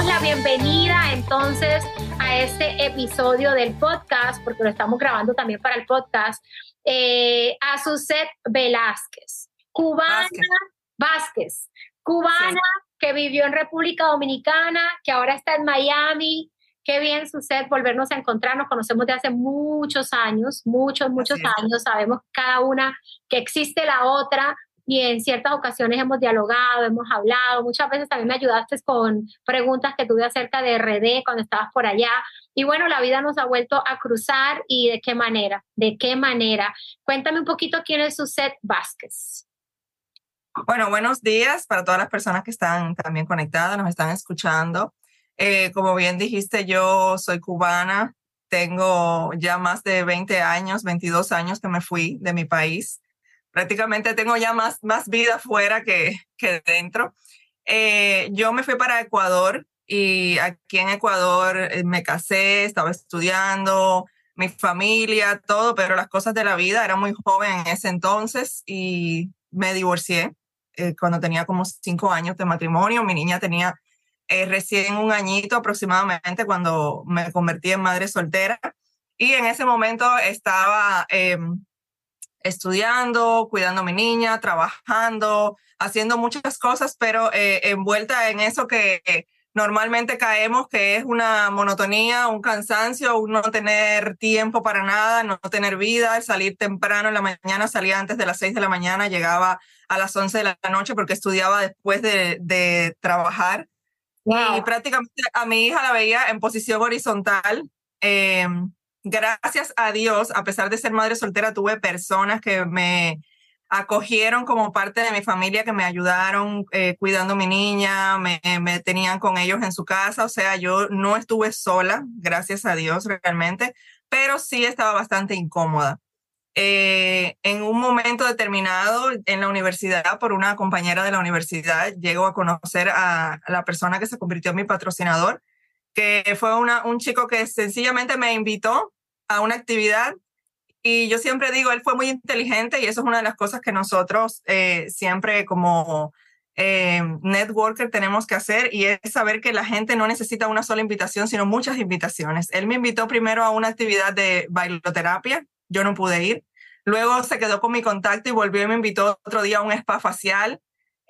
damos la bienvenida entonces a este episodio del podcast, porque lo estamos grabando también para el podcast, eh, a Suset Velázquez, cubana Vázquez, cubana que vivió en República Dominicana, que ahora está en Miami. Qué bien, Suset, volvernos a encontrar. Nos conocemos de hace muchos años, muchos, muchos años. Sabemos cada una que existe la otra, y en ciertas ocasiones hemos dialogado, hemos hablado, muchas veces también me ayudaste con preguntas que tuve acerca de RD cuando estabas por allá. Y bueno, la vida nos ha vuelto a cruzar y de qué manera, de qué manera. Cuéntame un poquito quién es Suset Vázquez. Bueno, buenos días para todas las personas que están también conectadas, nos están escuchando. Eh, como bien dijiste, yo soy cubana, tengo ya más de 20 años, 22 años que me fui de mi país prácticamente tengo ya más, más vida fuera que, que dentro. Eh, yo me fui para Ecuador y aquí en Ecuador eh, me casé, estaba estudiando, mi familia, todo, pero las cosas de la vida, era muy joven en ese entonces y me divorcié eh, cuando tenía como cinco años de matrimonio. Mi niña tenía recién un añito aproximadamente cuando me convertí en madre soltera y en ese momento estaba em, estudiando, cuidando a mi niña, trabajando, haciendo muchas cosas, pero eh, envuelta en eso que normalmente caemos, que es una monotonía, un cansancio, un no tener tiempo para nada, no tener vida, salir temprano en la mañana, salía antes de las seis de la mañana, llegaba a las once de la noche porque estudiaba después de, trabajar. Y prácticamente a mi hija la veía en posición horizontal. Eh, gracias a Dios, a pesar de ser madre soltera, tuve personas que me acogieron como parte de mi familia, que me ayudaron eh, cuidando a mi niña, me, tenían con ellos en su casa, o sea, yo no estuve sola, gracias a Dios realmente, pero sí estaba bastante incómoda. Eh, en un momento determinado en la universidad, por una compañera de la universidad, llego a conocer a la persona que se convirtió en mi patrocinador que fue una, un chico que sencillamente me invitó a una actividad y yo siempre digo, él fue muy inteligente y eso es una de las cosas que nosotros eh, siempre como eh, networker tenemos que hacer y es saber que la gente no necesita una sola invitación, sino muchas invitaciones. Él me invitó primero a una actividad de bailoterapia, yo no pude ir. Luego se quedó con mi contacto y volvió y me invitó otro día a un spa facial.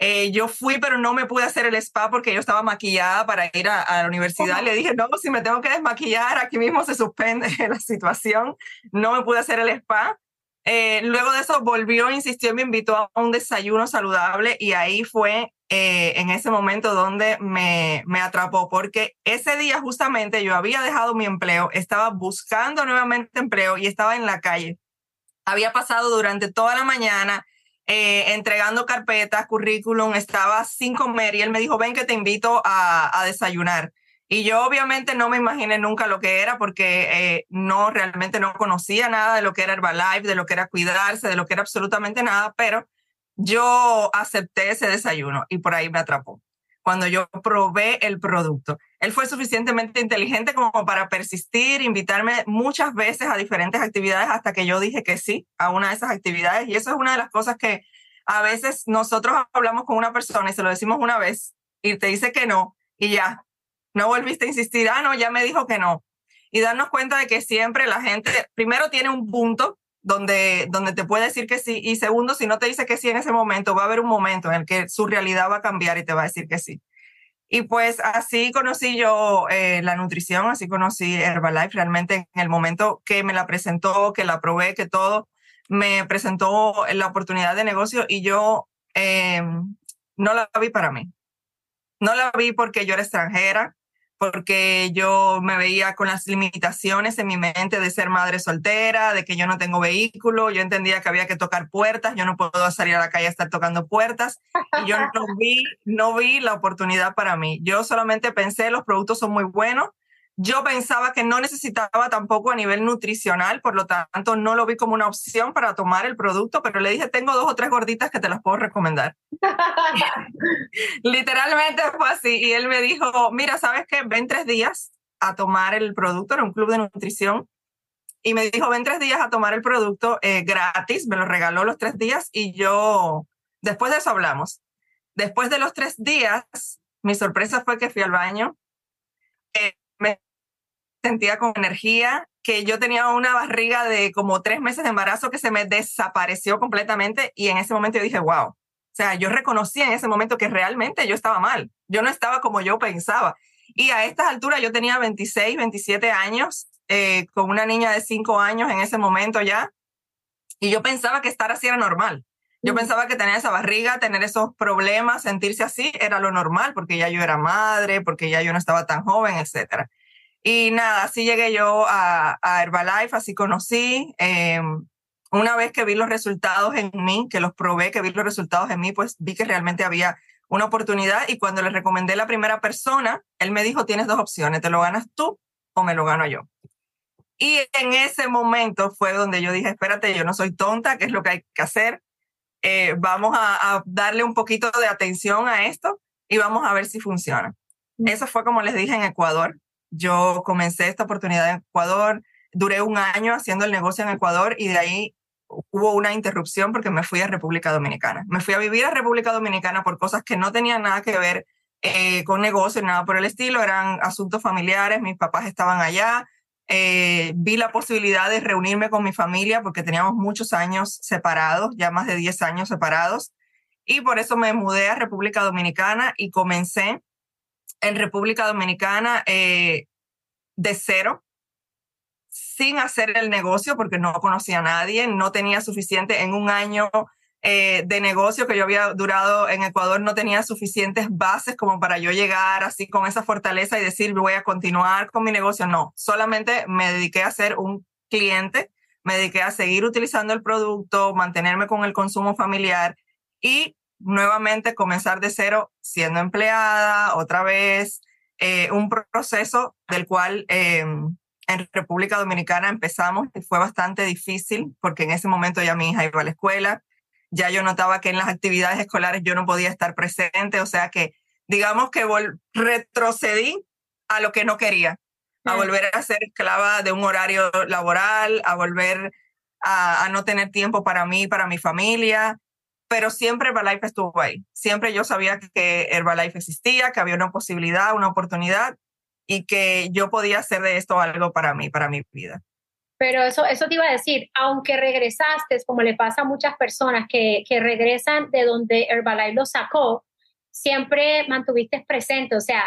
Eh, yo fui, pero no me pude hacer el spa porque yo estaba maquillada para ir a, la universidad. Le dije, no, si me tengo que desmaquillar, aquí mismo se suspende la situación. No me pude hacer el spa. Eh, luego de eso volvió, insistió me invitó a un desayuno saludable y ahí fue eh, en ese momento donde me, me atrapó, porque ese día justamente yo había dejado mi empleo, estaba buscando nuevamente empleo y estaba en la calle. Había pasado durante toda la mañana eh, entregando carpetas, currículum, estaba sin comer y él me dijo, ven que te invito a, desayunar. Y yo obviamente no me imaginé nunca lo que era porque eh, no realmente no conocía nada de lo que era Herbalife, de lo que era cuidarse, de lo que era absolutamente nada, pero yo acepté ese desayuno y por ahí me atrapó cuando yo probé el producto. Él fue suficientemente inteligente como para persistir, invitarme muchas veces a diferentes actividades hasta que yo dije que sí a una de esas actividades. Y eso es una de las cosas que a veces nosotros hablamos con una persona y se lo decimos una vez y te dice que no y ya, no volviste a insistir, ah, no, ya me dijo que no. Y darnos cuenta de que siempre la gente primero tiene un punto donde, donde te puede decir que sí. Y segundo, si no te dice que sí en ese momento, va a haber un momento en el que su realidad va a cambiar y te va a decir que sí. Y pues así conocí yo eh, la nutrición, así conocí Herbalife. Realmente en el momento que me la presentó, que la probé, que todo, me presentó la oportunidad de negocio y yo em, no la vi para mí. No la vi porque yo era extranjera, porque yo me veía con las limitaciones en mi mente de ser madre soltera, de que yo no tengo vehículo, yo entendía que había que tocar puertas, yo no puedo salir a la calle a estar tocando puertas, y yo no vi, no vi la oportunidad para mí. Yo solamente pensé, los productos son muy buenos, yo pensaba que no necesitaba tampoco a nivel nutricional, por lo tanto no lo vi como una opción para tomar el producto, pero le dije, tengo dos o tres gorditas que te las puedo recomendar. Literalmente fue así. Y él me dijo, mira, ¿sabes qué? Ven tres días a tomar el producto, era un club de nutrición. Y me dijo, ven tres días a tomar el producto eh, gratis, me lo regaló los tres días y yo, después de eso hablamos. Después de los tres días, mi sorpresa fue que fui al baño eh, sentía con energía, que yo tenía una barriga de como tres meses de embarazo que se me desapareció completamente y en ese momento yo dije, wow. O sea, yo reconocí en ese momento que realmente yo estaba mal. Yo no estaba como yo pensaba. Y a estas alturas yo tenía 26, 27 años, eh, con una niña de 5 años en ese momento ya. Y yo pensaba que estar así era normal. Yo mm. pensaba que tener esa barriga, tener esos problemas, sentirse así, era lo normal, porque ya yo era madre, porque ya yo no estaba tan joven, etc. Y nada, así llegué yo a, Herbalife, así conocí. Em, una vez que vi los resultados en mí, que los probé, que vi los resultados en mí, pues vi que realmente había una oportunidad y cuando le recomendé la primera persona, él me dijo, tienes dos opciones, te lo ganas tú o me lo gano yo. Y en ese momento fue donde yo dije, espérate, yo no soy tonta, ¿qué es lo que hay que hacer? Eh, vamos a, darle un poquito de atención a esto y vamos a ver si funciona. Mm. Eso fue como les dije en Ecuador. Yo comencé esta oportunidad en Ecuador, duré un año haciendo el negocio en Ecuador y de ahí hubo una interrupción porque me fui a República Dominicana. Me fui a vivir a República Dominicana por cosas que no tenían nada que ver eh, con negocio, nada por el estilo, eran asuntos familiares, mis papás estaban allá, eh, vi la posibilidad de reunirme con mi familia porque teníamos muchos años separados, ya más de 10 años separados, y por eso me mudé a República Dominicana y comencé en República Dominicana eh, de cero, sin hacer el negocio porque no conocía a nadie, no tenía suficiente en un año eh, de negocio que yo había durado en Ecuador no tenía suficientes bases como para yo llegar así con esa fortaleza y decir voy a continuar con mi negocio. No, solamente me dediqué a ser un cliente, me dediqué a seguir utilizando el producto, mantenerme con el consumo familiar y nuevamente comenzar de cero siendo empleada otra vez, eh, un proceso del cual em, en República Dominicana empezamos y fue bastante difícil porque en ese momento ya mi hija iba a la escuela, ya yo notaba que en las actividades escolares yo no podía estar presente, o sea que digamos que retrocedí a lo que no quería, a volver a ser esclava de un horario laboral, a volver a, no tener tiempo para mí, para mi familia, pero siempre Herbalife estuvo ahí. Siempre yo sabía que Herbalife existía, que había una posibilidad, una oportunidad y que yo podía hacer de esto algo para mí, para mi vida. Pero eso, eso te iba a decir, aunque regresaste, como le pasa a muchas personas que, que regresan de donde Herbalife lo sacó, siempre mantuviste presente, o sea,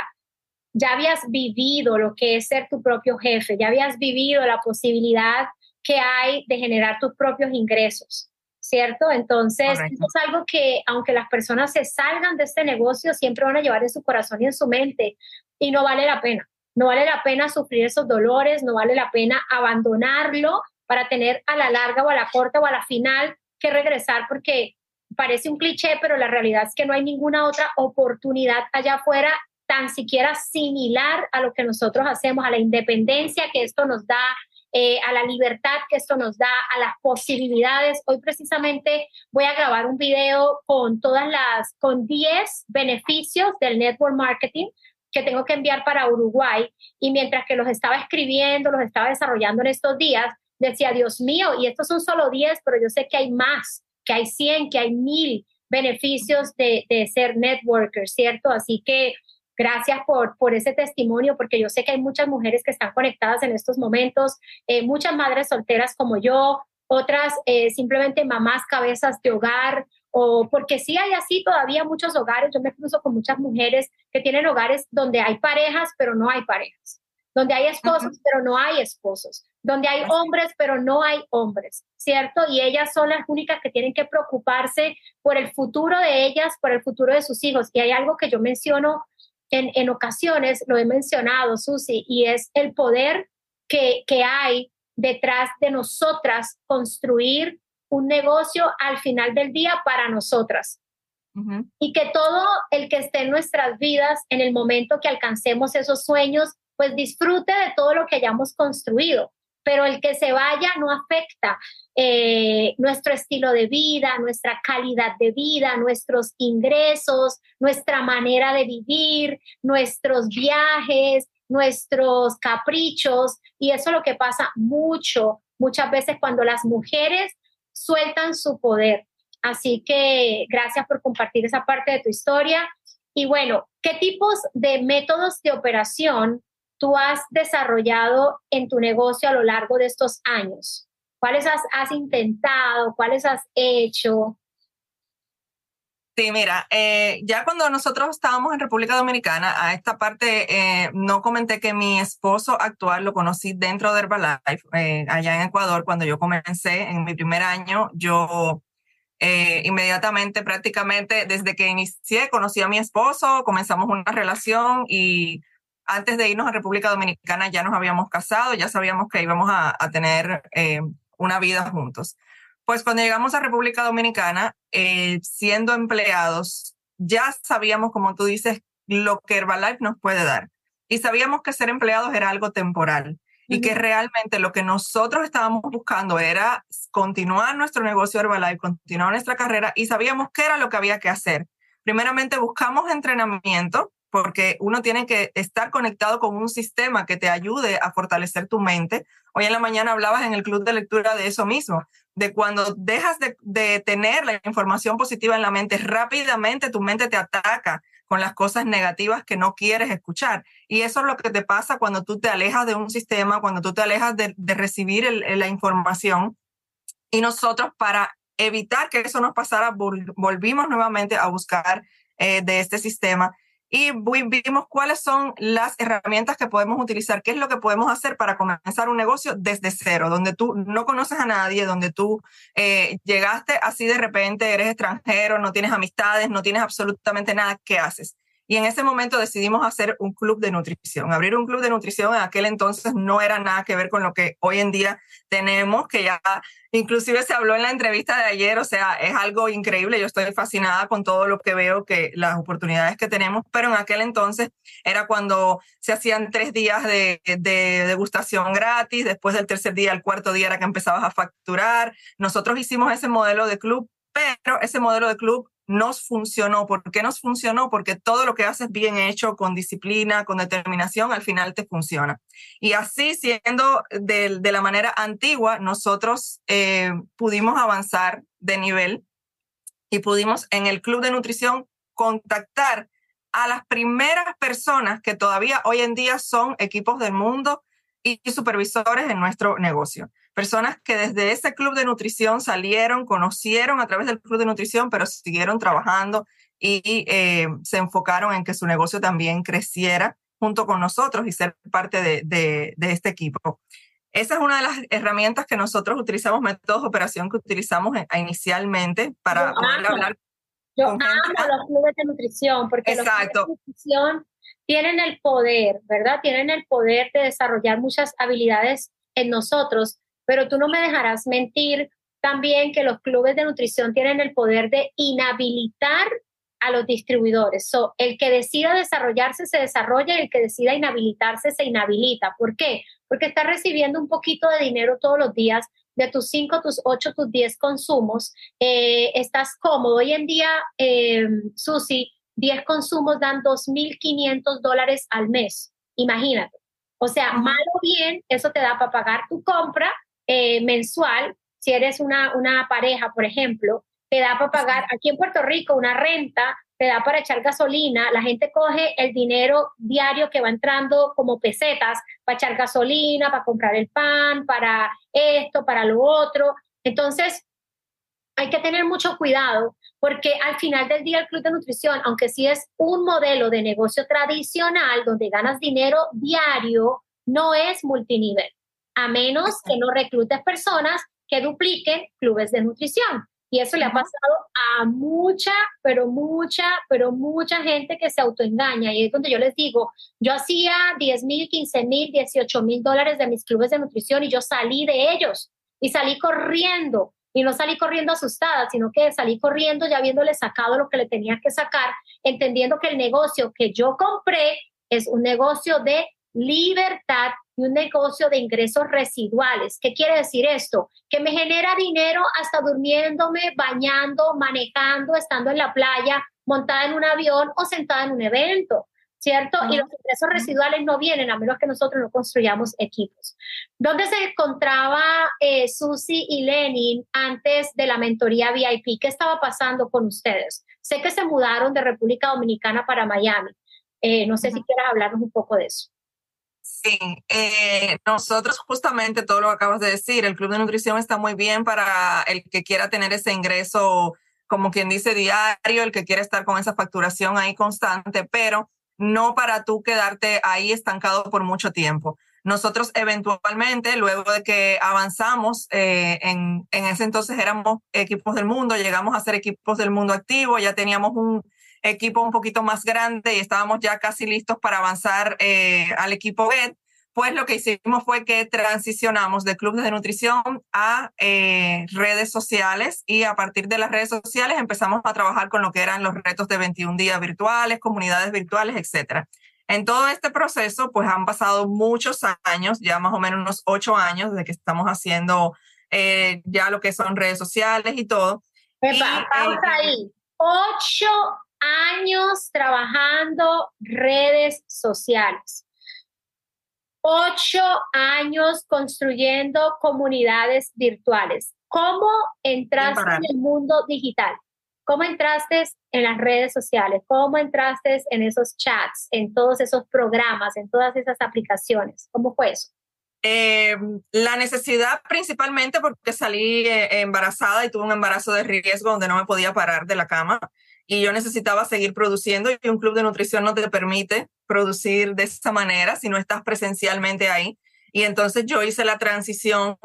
ya habías vivido lo que es ser tu propio jefe, ya habías vivido la posibilidad que hay de generar tus propios ingresos, ¿cierto? Entonces, eso es algo que aunque las personas se salgan de este negocio, siempre van a llevar en su corazón y en su mente y no vale la pena. No vale la pena sufrir esos dolores, no vale la pena abandonarlo para tener a la larga o a la corta o a la final que regresar porque parece un cliché, pero la realidad es que no hay ninguna otra oportunidad allá afuera tan siquiera similar a lo que nosotros hacemos, a la independencia que esto nos da, eh, a la libertad que esto nos da, a las posibilidades. Hoy precisamente voy a grabar un video con todas las, con 10 beneficios del network marketing que tengo que enviar para Uruguay y mientras que los estaba escribiendo, los estaba desarrollando en estos días, decía, Dios mío, y estos son solo 10, pero yo sé que hay más, que hay 100, que hay mil beneficios de, de ser networker, ¿cierto? Así que gracias por, por ese testimonio, porque yo sé que hay muchas mujeres que están conectadas en estos momentos, eh, muchas madres solteras como yo, otras eh, simplemente mamás cabezas de hogar, o porque sí hay así todavía muchos hogares, yo me cruzo con muchas mujeres que tienen hogares donde hay parejas, pero no hay parejas, donde hay esposos, pero no hay esposos, donde hay hombres, pero no hay hombres, ¿cierto? Y ellas son las únicas que tienen que preocuparse por el futuro de ellas, por el futuro de sus hijos. Y hay algo que yo menciono en, en ocasiones, lo he mencionado, Susi, y es el poder que, que hay detrás de nosotras construir un negocio al final del día para nosotras. Y que todo el que esté en nuestras vidas, en el momento que alcancemos esos sueños, pues disfrute de todo lo que hayamos construido. Pero el que se vaya no afecta eh, nuestro estilo de vida, nuestra calidad de vida, nuestros ingresos, nuestra manera de vivir, nuestros viajes, nuestros caprichos. Y eso es lo que pasa mucho, muchas veces cuando las mujeres sueltan su poder. Así que gracias por compartir esa parte de tu historia. Y bueno, ¿qué tipos de métodos de operación tú has desarrollado en tu negocio a lo largo de estos años? ¿Cuáles has, intentado? ¿Cuáles has hecho? Sí, mira, eh, ya cuando nosotros estábamos en República Dominicana, a esta parte eh, no comenté que mi esposo actual lo conocí dentro de Herbalife, eh, allá en Ecuador, cuando yo comencé en mi primer año, yo inmediatamente, prácticamente desde que inicié, conocí a mi esposo, comenzamos una relación y antes de irnos a República Dominicana ya nos habíamos casado, ya sabíamos que íbamos a, a tener una vida juntos. Pues cuando llegamos a República Dominicana, eh, siendo empleados, ya sabíamos, como tú dices, lo que Herbalife nos puede dar. Y sabíamos que ser empleados era algo temporal y que realmente lo que nosotros estábamos buscando era continuar nuestro negocio Herbalife, continuar nuestra carrera y sabíamos qué era lo que había que hacer. Primeramente buscamos entrenamiento porque uno tiene que estar conectado con un sistema que te ayude a fortalecer tu mente. Hoy en la mañana hablabas en el club de lectura de eso mismo de cuando dejas de, tener la información positiva en la mente, rápidamente tu mente te ataca con las cosas negativas que no quieres escuchar. Y eso es lo que te pasa cuando tú te alejas de un sistema, cuando tú te alejas de, recibir la información. Y nosotros para evitar que eso nos pasara, volvimos nuevamente a buscar eh, de este sistema y vimos cuáles son las herramientas que podemos utilizar, qué es lo que podemos hacer para comenzar un negocio desde cero, donde tú no conoces a nadie, donde tú eh, llegaste así de repente, eres extranjero, no tienes amistades, no tienes absolutamente nada, ¿qué haces? Y en ese momento decidimos hacer un club de nutrición. Abrir un club de nutrición en aquel entonces no era nada que ver con lo que hoy en día tenemos, que ya inclusive se habló en la entrevista de ayer, o sea, es algo increíble. Yo estoy fascinada con todo lo que veo, que las oportunidades que tenemos, pero en aquel entonces era cuando se hacían tres días de, de degustación gratis, después del tercer día, el cuarto día era que empezabas a facturar. Nosotros hicimos ese modelo de club pero ese modelo de club nos funcionó. ¿Por qué nos funcionó? Porque todo lo que haces bien hecho, con disciplina, con determinación, al final te funciona. Y así, siendo de, la manera antigua, nosotros eh, pudimos avanzar de nivel y pudimos en el club de nutrición contactar a las primeras personas que todavía hoy en día son equipos del mundo y supervisores en nuestro negocio personas que desde ese club de nutrición salieron, conocieron a través del club de nutrición, pero siguieron trabajando y eh, se enfocaron en que su negocio también creciera junto con nosotros y ser parte de, este equipo. Esa es una de las herramientas que nosotros utilizamos, métodos de operación que utilizamos eh, inicialmente para poder hablar. Yo amo los clubes de nutrición porque los clubes de nutrición tienen el poder, ¿verdad? Tienen el poder de desarrollar muchas habilidades en nosotros pero tú no me dejarás mentir también que los clubes de nutrición tienen el poder de inhabilitar a los distribuidores. So, el que decida desarrollarse se desarrolla y el que decida inhabilitarse se inhabilita. ¿Por qué? Porque estás recibiendo un poquito de dinero todos los días de tus 5, tus 8, tus 10 consumos. Eh, estás cómodo. Hoy en día, eh, Susi, 10 consumos dan 2.500 dólares al mes. Imagínate. O sea, mal o bien, eso te da para pagar tu compra eh, mensual, si eres una, una pareja, por ejemplo, te da para pagar aquí en Puerto Rico una renta, te da para echar gasolina, la gente coge el dinero diario que va entrando como pesetas para echar gasolina, para comprar el pan, para esto, para lo otro. Entonces, hay que tener mucho cuidado porque al final del día el Club de Nutrición, aunque sí es un modelo de negocio tradicional donde ganas dinero diario, no es multinivel a menos que no reclutes personas que dupliquen clubes de nutrición. Y eso le ha pasado a mucha, pero mucha, pero mucha gente que se autoengaña. Y es donde yo les digo, yo hacía 10 mil, 15 mil, 18 mil dólares de mis clubes de nutrición y yo salí de ellos y salí corriendo. Y no salí corriendo asustada, sino que salí corriendo ya habiéndole sacado lo que le tenía que sacar, entendiendo que el negocio que yo compré es un negocio de libertad y un negocio de ingresos residuales. ¿Qué quiere decir esto? Que me genera dinero hasta durmiéndome, bañando, manejando, estando en la playa, montada en un avión o sentada en un evento. ¿Cierto? Y los ingresos residuales no vienen a menos que nosotros no construyamos equipos. ¿Dónde se encontraba eh, Susi y Lenin antes de la mentoría VIP? ¿Qué estaba pasando con ustedes? Sé que se mudaron de República Dominicana para Miami. Eh, no sé si quieras hablarnos un poco de eso. Sí, eh, nosotros justamente todo lo que acabas de decir, el Club de Nutrición está muy bien para el que quiera tener ese ingreso, como quien dice, diario, el que quiera estar con esa facturación ahí constante, pero no para tú quedarte ahí estancado por mucho tiempo. Nosotros eventualmente, luego de que avanzamos, eh, en, en ese entonces éramos equipos del mundo, llegamos a ser equipos del mundo activo, ya teníamos un equipo un poquito más grande y estábamos ya casi listos para avanzar eh, al equipo GET, pues lo que hicimos fue que transicionamos de clubes de nutrición a eh, redes sociales y a partir de las redes sociales empezamos a trabajar con lo que eran los retos de 21 días virtuales, comunidades virtuales, etcétera. En todo este proceso, pues han pasado muchos años, ya más o menos unos ocho años desde que estamos haciendo eh, ya lo que son redes sociales y todo. Epa, y, eh, ahí. Ocho años trabajando redes sociales. Ocho años construyendo comunidades virtuales. ¿Cómo entraste en el mundo digital? ¿Cómo entraste en las redes sociales? ¿Cómo entraste en esos chats, en todos esos programas, en todas esas aplicaciones? ¿Cómo fue eso? Eh, la necesidad principalmente porque salí eh, embarazada y tuve un embarazo de riesgo donde no me podía parar de la cama y yo necesitaba seguir produciendo y un club de nutrición no te permite producir de esa manera si no estás presencialmente ahí. Y entonces yo hice la transición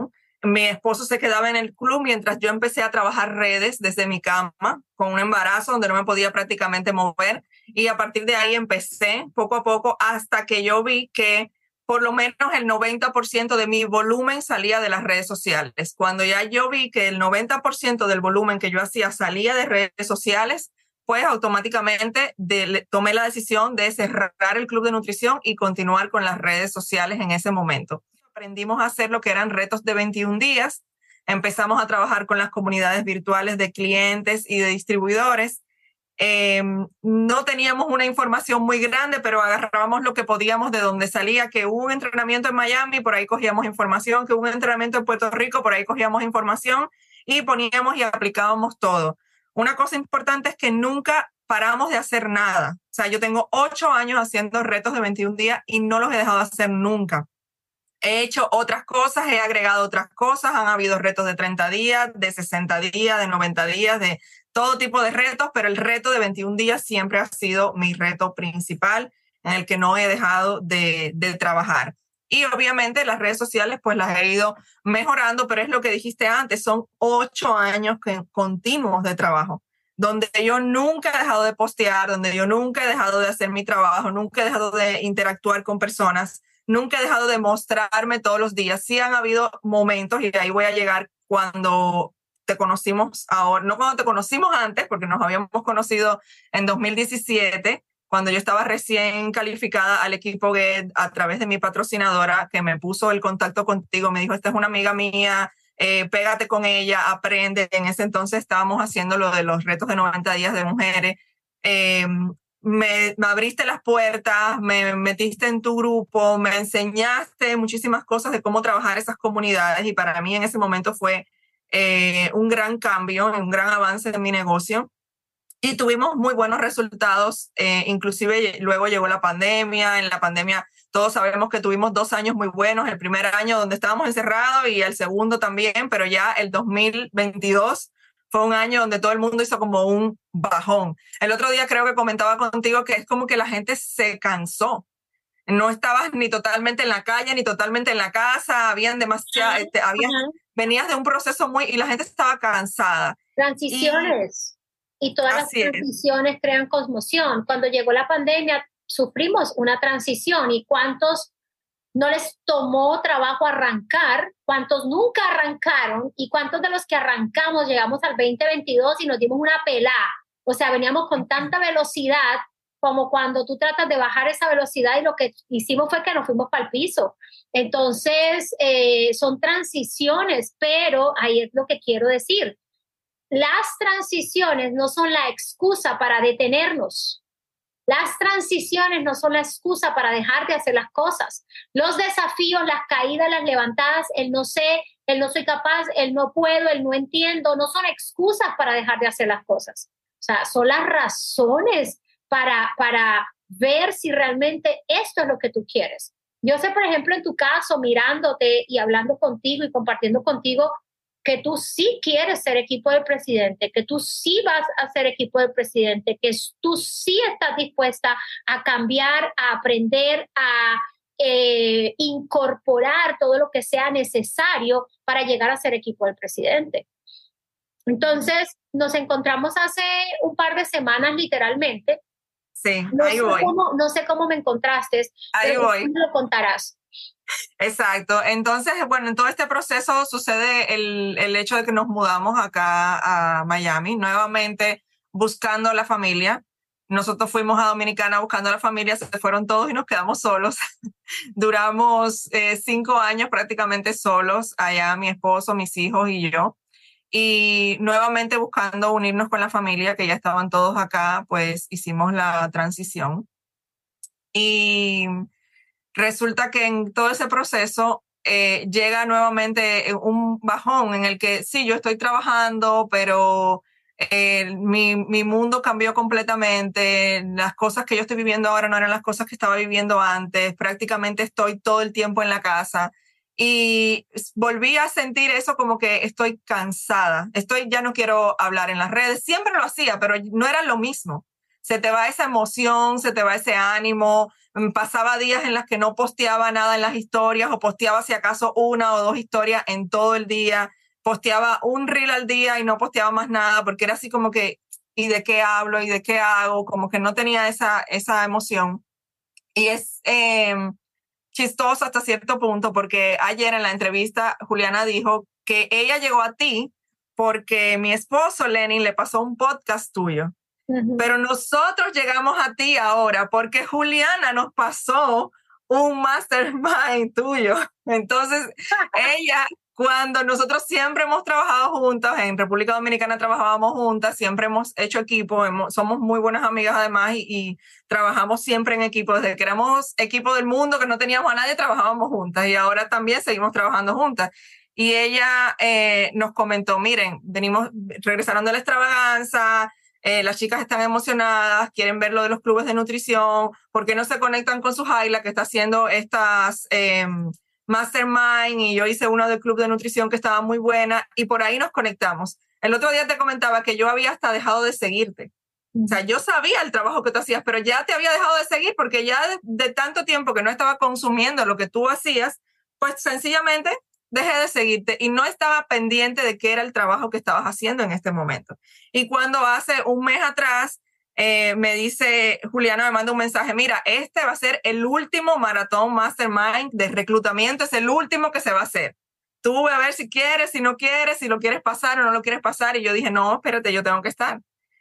mi esposo se quedaba en el club mientras yo empecé a trabajar redes desde mi cama con un embarazo donde no me podía prácticamente mover y a partir de ahí empecé poco a poco hasta que yo vi que por lo menos el 90% de mi volumen salía de las redes sociales. Cuando ya yo vi que el 90% del volumen que yo hacía salía de redes sociales, pues automáticamente tomé la decisión de cerrar el club de nutrición y continuar con las redes sociales en ese momento aprendimos a hacer lo que eran retos de 21 días. Empezamos a trabajar con las comunidades virtuales de clientes y de distribuidores. Em, no teníamos una información muy grande, pero agarrábamos lo que podíamos de donde salía, que hubo un entrenamiento en Miami, por ahí cogíamos información, que hubo un entrenamiento en Puerto Rico, por ahí cogíamos información y poníamos y aplicábamos todo. Una cosa importante es que nunca paramos de hacer nada. O sea, yo tengo ocho años haciendo retos de 21 días y no los he dejado de hacer nunca. He hecho otras cosas, he agregado otras cosas, han habido retos de 30 días, de 60 días, de 90 días, de todo tipo de retos, pero el reto de 21 días siempre ha sido mi reto principal en el que no he dejado de, trabajar. Y obviamente las redes sociales pues las he ido mejorando, pero es lo que dijiste antes, son ocho años continuos de trabajo, donde yo nunca he dejado de postear, donde yo nunca he dejado de hacer mi trabajo, nunca he dejado de interactuar con personas, nunca he dejado de mostrarme todos los días. Sí han habido momentos, y ahí voy a llegar cuando te conocimos ahora, no cuando te conocimos antes, porque nos habíamos conocido en 2017, cuando yo estaba recién calificada al equipo GET a través de mi patrocinadora, que me puso el contacto contigo, me dijo, esta es una amiga mía, eh, pégate con ella, aprende. En ese entonces estábamos haciendo lo de los retos de 90 días de mujeres. Eh, me, abriste las puertas, me metiste en tu grupo, me enseñaste muchísimas cosas de cómo trabajar esas comunidades y para mí en ese momento fue eh, un gran cambio, un gran avance en mi negocio y tuvimos muy buenos resultados, eh, inclusive luego llegó la pandemia, en la pandemia todos sabemos que tuvimos dos años muy buenos, el primer año donde estábamos encerrados y el segundo también, pero ya el 2022 fue un año donde todo el mundo hizo como un bajón. El otro día creo que comentaba contigo que es como que la gente se cansó. No estabas ni totalmente en la calle, ni totalmente en la casa, habían demasiadas, este, venías de un proceso muy, y la gente estaba cansada. Transiciones. Y, todas las transiciones crean conmoción. Cuando llegó la pandemia, sufrimos una transición y cuántos no les tomó trabajo arrancar, cuántos nunca arrancaron y cuántos de los que arrancamos llegamos al 2022 y nos dimos una pelada. O sea, veníamos con tanta velocidad como cuando tú tratas de bajar esa velocidad y lo que hicimos fue que nos fuimos para el piso. Entonces, eh, son transiciones, pero ahí es lo que quiero decir. Las transiciones no son la excusa para detenernos. Las transiciones no son la excusa para dejar de hacer las cosas. Los desafíos, las caídas, las levantadas, el no sé, el no soy capaz, el no puedo, el no entiendo, no son excusas para dejar de hacer las cosas. O sea, son las razones para, para ver si realmente esto es lo que tú quieres. Yo sé, por ejemplo, en tu caso, mirándote y hablando contigo y compartiendo contigo, que tú sí quieres ser equipo del presidente, que tú sí vas a ser equipo del presidente, que tú sí estás dispuesta a cambiar, a aprender, a eh, incorporar todo lo que sea necesario para llegar a ser equipo del presidente. Entonces, nos encontramos hace un par de semanas literalmente. Sí, ahí voy. no sé cómo me encontraste, ahí voy. me lo contarás. Exacto. Entonces, bueno, en todo este proceso sucede el, el hecho de que nos mudamos acá a Miami, nuevamente buscando la familia. Nosotros fuimos a Dominicana buscando a la familia, se fueron todos y nos quedamos solos. Duramos eh, cinco años prácticamente solos, allá mi esposo, mis hijos y yo. Y nuevamente buscando unirnos con la familia, que ya estaban todos acá, pues hicimos la transición. Y resulta que en todo ese proceso eh, llega nuevamente un bajón en el que sí, yo estoy trabajando, pero eh, mi, mi, mundo cambió completamente, las cosas que yo estoy viviendo ahora no eran las cosas que estaba viviendo antes, prácticamente estoy todo el tiempo en la casa y volví a sentir eso como que estoy cansada, estoy ya no quiero hablar en las redes, siempre lo hacía, pero no era lo mismo. Se te va esa emoción, se te va ese ánimo. Mm, pasaba días en las que no posteaba nada en las historias o posteaba si acaso una o dos historias en todo el día posteaba un reel al día y no posteaba más nada porque era así como que, ¿y de qué hablo? ¿Y de qué hago? Como que no tenía esa, esa emoción. Y es eh, chistoso hasta cierto punto porque ayer en la entrevista Juliana dijo que ella llegó a ti porque mi esposo Lenin le pasó un podcast tuyo. Pero nosotros llegamos a ti ahora porque Juliana nos pasó un mastermind tuyo. Entonces, ella cuando nosotros siempre hemos trabajado juntas, en República Dominicana trabajábamos juntas, siempre hemos hecho equipo, somos muy buenas amigas además y, trabajamos siempre en equipo. Desde que éramos equipo del mundo, que no teníamos a nadie, trabajábamos juntas y ahora también seguimos trabajando juntas. Y ella eh, nos comentó, miren, venimos, regresaron de la extravaganza, eh, las chicas están emocionadas, quieren ver lo de los clubes de nutrición, ¿por qué no se conectan con su Jaila que está haciendo estas... Em, Mastermind y yo hice uno del club de nutrición que estaba muy buena y por ahí nos conectamos. El otro día te comentaba que yo había hasta dejado de seguirte. O sea, yo sabía el trabajo que tú hacías, pero ya te había dejado de seguir porque ya de, tanto tiempo que no estaba consumiendo lo que tú hacías, pues sencillamente dejé de seguirte y no estaba pendiente de qué era el trabajo que estabas haciendo en este momento. Y cuando hace un mes atrás eh, me dice, Juliana me manda un mensaje, mira, este va a ser el último maratón mastermind de reclutamiento, es el último que se va a hacer. Tú a ver si quieres, si no quieres, si lo quieres pasar o no lo quieres pasar. Y yo dije, no, espérate, yo tengo que estar.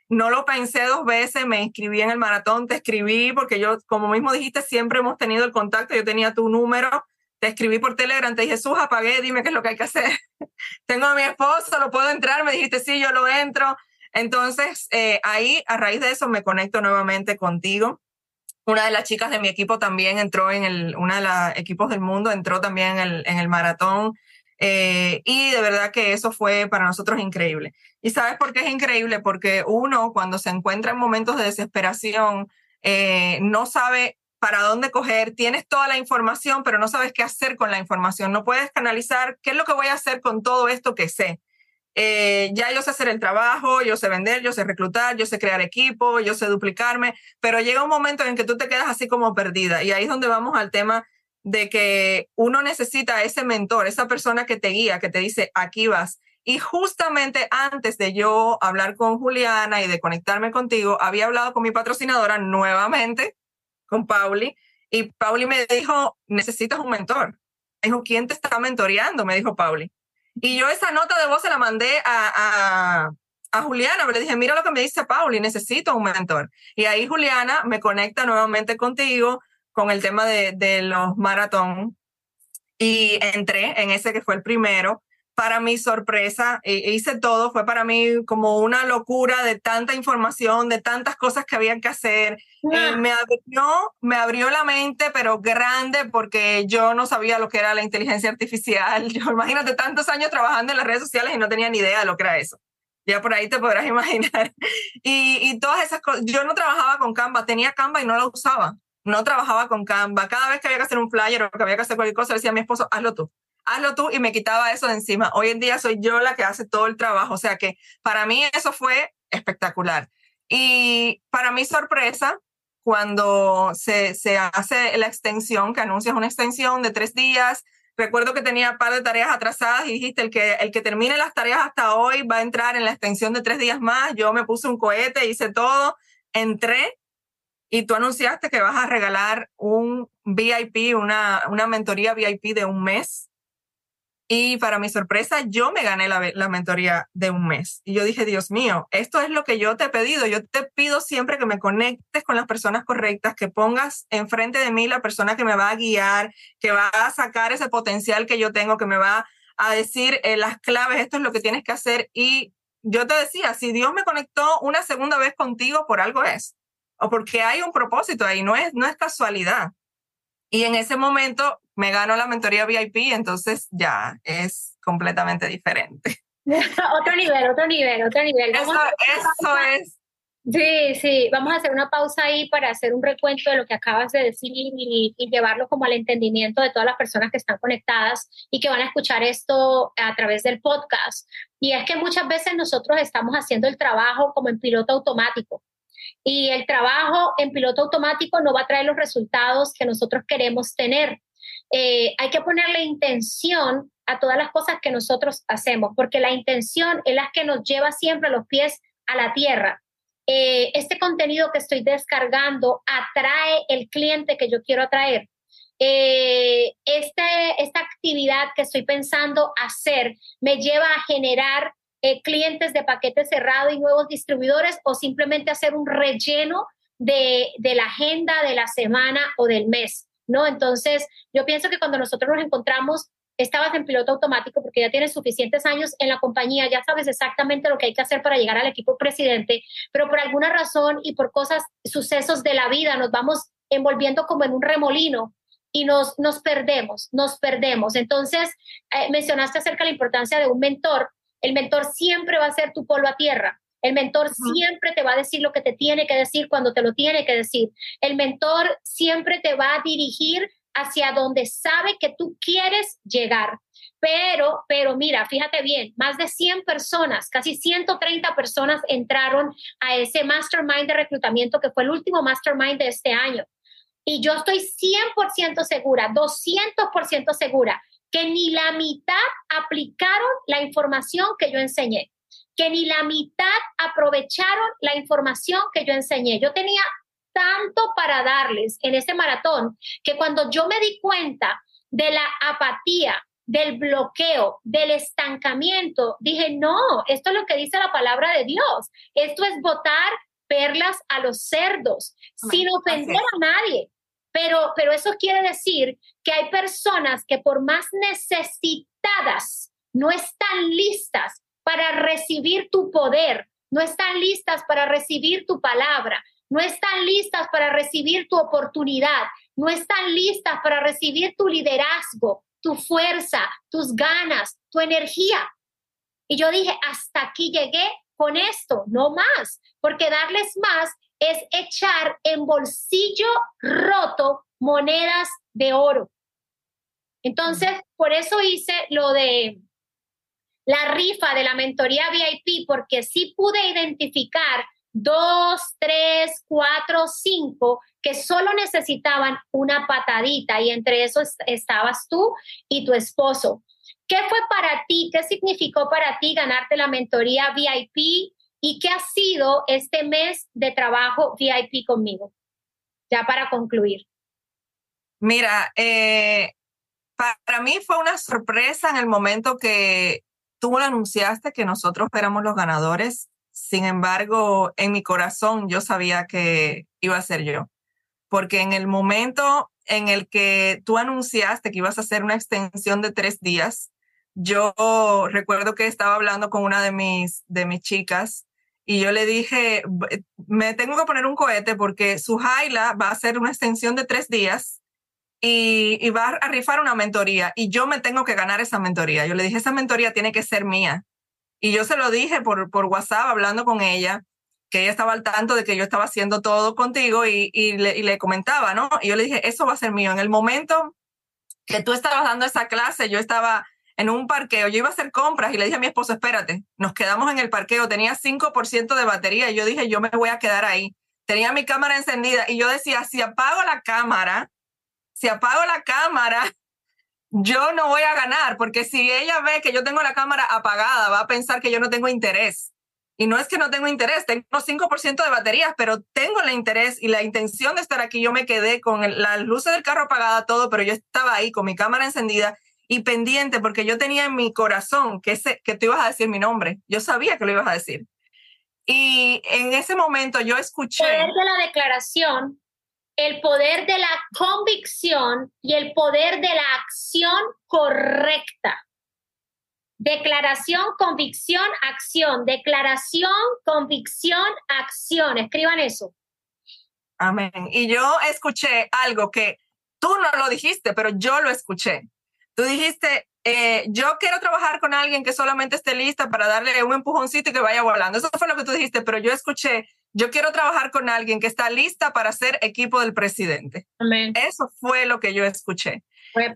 No lo pensé dos veces, me inscribí en el maratón, te escribí, porque yo, como mismo dijiste, siempre hemos tenido el contacto, yo tenía tu número, te escribí por Telegram, te dije, Jesús, apagué, dime qué es lo que hay que hacer. Tengo a mi esposo, lo puedo entrar, me dijiste, sí, yo lo entro. Entonces, eh, ahí, a raíz de eso, me conecto nuevamente contigo. Una de las chicas de mi equipo también entró en el, una de los equipos del mundo, entró también en el, en el maratón. Eh, y de verdad que eso fue para nosotros increíble. ¿Y sabes por qué es increíble? Porque uno, cuando se encuentra en momentos de desesperación, eh, no sabe para dónde coger, tienes toda la información, pero no sabes qué hacer con la información. No puedes canalizar qué es lo que voy a hacer con todo esto que sé. Eh, ya yo sé hacer el trabajo, yo sé vender, yo sé reclutar, yo sé crear equipo, yo sé duplicarme, pero llega un momento en que tú te quedas así como perdida y ahí es donde vamos al tema de que uno necesita ese mentor, esa persona que te guía, que te dice, aquí vas. Y justamente antes de yo hablar con Juliana y de conectarme contigo, había hablado con mi patrocinadora nuevamente, con Pauli, y Pauli me dijo, necesitas un mentor. Me dijo, ¿quién te está mentoreando? Me dijo Pauli. Y yo esa nota de voz se la mandé a, a, Juliana, le dije, mira lo que me dice Pauli, necesito un mentor. Y ahí Juliana me conecta nuevamente contigo con el tema de, de los maratón y entré en ese que fue el primero para mi sorpresa, e hice todo, fue para mí como una locura de tanta información, de tantas cosas que había que hacer. Eh, me, abrió, me abrió la mente, pero grande, porque yo no sabía lo que era la inteligencia artificial. Yo, imagínate tantos años trabajando en las redes sociales y no tenía ni idea de lo que era eso. Ya por ahí te podrás imaginar. Y, y todas esas cosas, yo no trabajaba con Canva, tenía Canva y no la usaba no trabajaba con Canva. Cada vez que había que hacer un flyer o que había que hacer cualquier cosa, decía a mi esposo, hazlo tú, hazlo tú y me quitaba eso de encima. Hoy en día soy yo la que hace todo el trabajo. O sea que para mí eso fue espectacular. Y para mi sorpresa, cuando se, se hace la extensión, que anuncias una extensión de tres días, recuerdo que tenía un par de tareas atrasadas y dijiste, el que, el que termine las tareas hasta hoy va a entrar en la extensión de tres días más. Yo me puse un cohete, hice todo, entré y tú anunciaste que vas a regalar un VIP, una, una mentoría VIP de un mes y para mi sorpresa, yo me gané la, mentoría de un mes. Y yo dije, Dios mío, esto es lo que yo te he pedido. Yo te pido siempre que me conectes con las personas correctas, que pongas enfrente de mí la persona que me va a guiar, que va a sacar ese potencial que yo tengo, que me va a decir eh, las claves, esto es lo que tienes que hacer. Y yo te decía, si Dios me conectó una segunda vez contigo, por algo es. O porque hay un propósito ahí, no es, no es casualidad. Y en ese momento me gano la mentoría VIP, entonces ya es completamente diferente. otro nivel, otro nivel, otro nivel. eso, eso es. Sí, sí, vamos a hacer una pausa ahí para hacer un recuento de lo que acabas de decir y, y, llevarlo como al entendimiento de todas las personas que están conectadas y que van a escuchar esto a través del podcast. Y es que muchas veces nosotros estamos haciendo el trabajo como en piloto automático y el trabajo en piloto automático no va a traer los resultados que nosotros queremos tener. Eh, hay que ponerle intención a todas las cosas que nosotros hacemos, porque la intención es la que nos lleva siempre los pies a la tierra. Eh, este contenido que estoy descargando atrae el cliente que yo quiero atraer. Eh, este, esta actividad que estoy pensando hacer me lleva a generar eh, clientes de paquete cerrado y nuevos distribuidores o simplemente hacer un relleno de, de la agenda de la semana o del mes, ¿no? Entonces, yo pienso que cuando nosotros nos encontramos estabas en piloto automático porque ya tienes suficientes años en la compañía, ya sabes exactamente lo que hay que hacer para llegar al equipo presidente, pero por alguna razón y por cosas, sucesos de la vida, nos vamos envolviendo como en un remolino y nos, nos perdemos, nos perdemos. Entonces, eh, mencionaste acerca de la importancia de un mentor el mentor siempre va a ser tu polo a tierra. El mentor siempre te va a decir lo que te tiene que decir cuando te lo tiene que decir. El mentor siempre te va a dirigir hacia donde sabe que tú quieres llegar. Pero, pero mira, fíjate bien, más de 100 personas, casi 130 personas entraron a ese mastermind de reclutamiento que fue el último mastermind de este año. Y yo estoy 100% segura, 200% segura que ni la mitad aplicaron la información que yo enseñé, que ni la mitad aprovecharon la información que yo enseñé. Yo tenía tanto para darles en ese maratón que cuando yo me di cuenta de la apatía, del bloqueo, del estancamiento, dije, no, esto es lo que dice la palabra de Dios. Esto es botar perlas a los cerdos, sin ofender a nadie, pero, pero eso quiere decir que hay personas que por más necesitadas no están listas para recibir tu poder, no están listas para recibir tu palabra, no están listas para recibir tu oportunidad, no están listas para recibir tu liderazgo, tu fuerza, tus ganas, tu energía. Y yo dije, hasta aquí llegué con esto, no más, porque darles más es echar en bolsillo roto monedas de oro. Entonces, por eso hice lo de la rifa de la mentoría VIP, porque sí pude identificar dos, tres, cuatro, cinco que solo necesitaban una patadita y entre esos estabas tú y tu esposo. ¿Qué fue para ti? ¿Qué significó para ti ganarte la mentoría VIP ¿Y qué ha sido este mes de trabajo VIP conmigo? Ya para concluir. Mira, eh, para mí fue una sorpresa en el momento que tú anunciaste que nosotros éramos los ganadores. Sin embargo, en mi corazón yo sabía que iba a ser yo, porque en el momento en el que tú anunciaste que ibas a hacer una extensión de tres días, yo recuerdo que estaba hablando con una de mis, de mis chicas y yo le dije, me tengo que poner un cohete porque su Jaila va a hacer una extensión de tres días y, y, va a rifar una mentoría y yo me tengo que ganar esa mentoría. Yo le dije, esa mentoría tiene que ser mía. Y yo se lo dije por, por WhatsApp hablando con ella que ella estaba al tanto de que yo estaba haciendo todo contigo y, y, le, y le comentaba, ¿no? Y yo le dije, eso va a ser mío. En el momento que tú estabas dando esa clase, yo estaba en un parqueo, yo iba a hacer compras y le dije a mi esposo, espérate, nos quedamos en el parqueo, tenía 5% de batería y yo dije, yo me voy a quedar ahí. Tenía mi cámara encendida y yo decía, si apago la cámara, si apago la cámara, yo no voy a ganar, porque si ella ve que yo tengo la cámara apagada, va a pensar que yo no tengo interés. Y no es que no tengo interés, tengo 5% de baterías, pero tengo el interés y la intención de estar aquí. Yo me quedé con las luces del carro apagada, todo, pero yo estaba ahí con mi cámara encendida y pendiente porque yo tenía en mi corazón que, ese, que tú ibas a decir mi nombre. Yo sabía que lo ibas a decir. Y en ese momento yo escuché... El poder de la declaración, el poder de la convicción y el poder de la acción correcta. Declaración, convicción, acción. Declaración, convicción, acción. Escriban eso. Amén. Y yo escuché algo que tú no lo dijiste, pero yo lo escuché. Tú dijiste, eh, yo quiero trabajar con alguien que solamente esté lista para darle un empujoncito y que vaya volando. Eso fue lo que tú dijiste, pero yo escuché, yo quiero trabajar con alguien que está lista para ser equipo del presidente. Amén. Eso fue lo que yo escuché.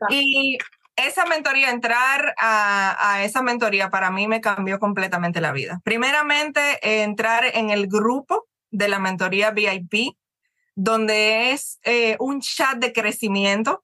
Y esa mentoría, entrar a, a, esa mentoría para mí me cambió completamente la vida. Primeramente, entrar en el grupo de la mentoría VIP, donde es eh, un chat de crecimiento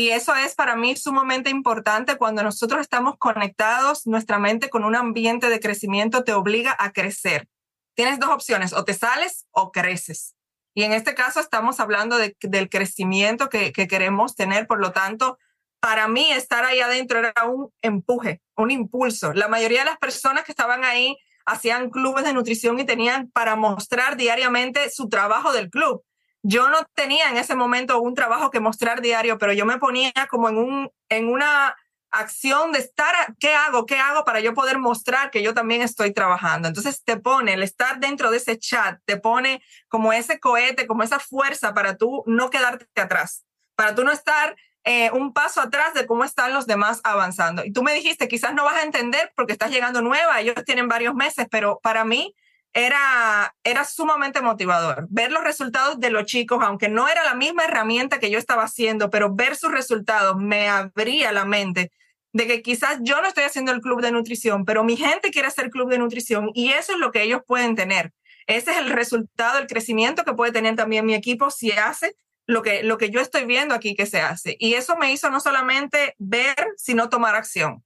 y eso es para mí sumamente importante cuando nosotros estamos conectados, nuestra mente con un ambiente de crecimiento te obliga a crecer. Tienes dos opciones, o te sales o creces. Y en este caso estamos hablando de, del crecimiento que, que queremos tener, por lo tanto, para mí estar ahí adentro era un empuje, un impulso. La mayoría de las personas que estaban ahí hacían clubes de nutrición y tenían para mostrar diariamente su trabajo del club yo no tenía en ese momento un trabajo que mostrar diario, pero yo me ponía como en, un, en una acción de estar, ¿qué hago? ¿Qué hago para yo poder mostrar que yo también estoy trabajando? Entonces te pone, el estar dentro de ese chat, te pone como ese cohete, como esa fuerza para tú no quedarte atrás, para tú no estar eh, un paso atrás de cómo están los demás avanzando. Y tú me dijiste, quizás no vas a entender porque estás llegando nueva, ellos tienen varios meses, pero para mí era, era sumamente motivador. Ver los resultados de los chicos, aunque no era la misma herramienta que yo estaba haciendo, pero ver sus resultados me abría la mente de que quizás yo no estoy haciendo el club de nutrición, pero mi gente quiere hacer club de nutrición y eso es lo que ellos pueden tener. Ese es el resultado, el crecimiento que puede tener también mi equipo si hace lo que, lo que yo estoy viendo aquí que se hace. Y eso me hizo no solamente ver, sino tomar acción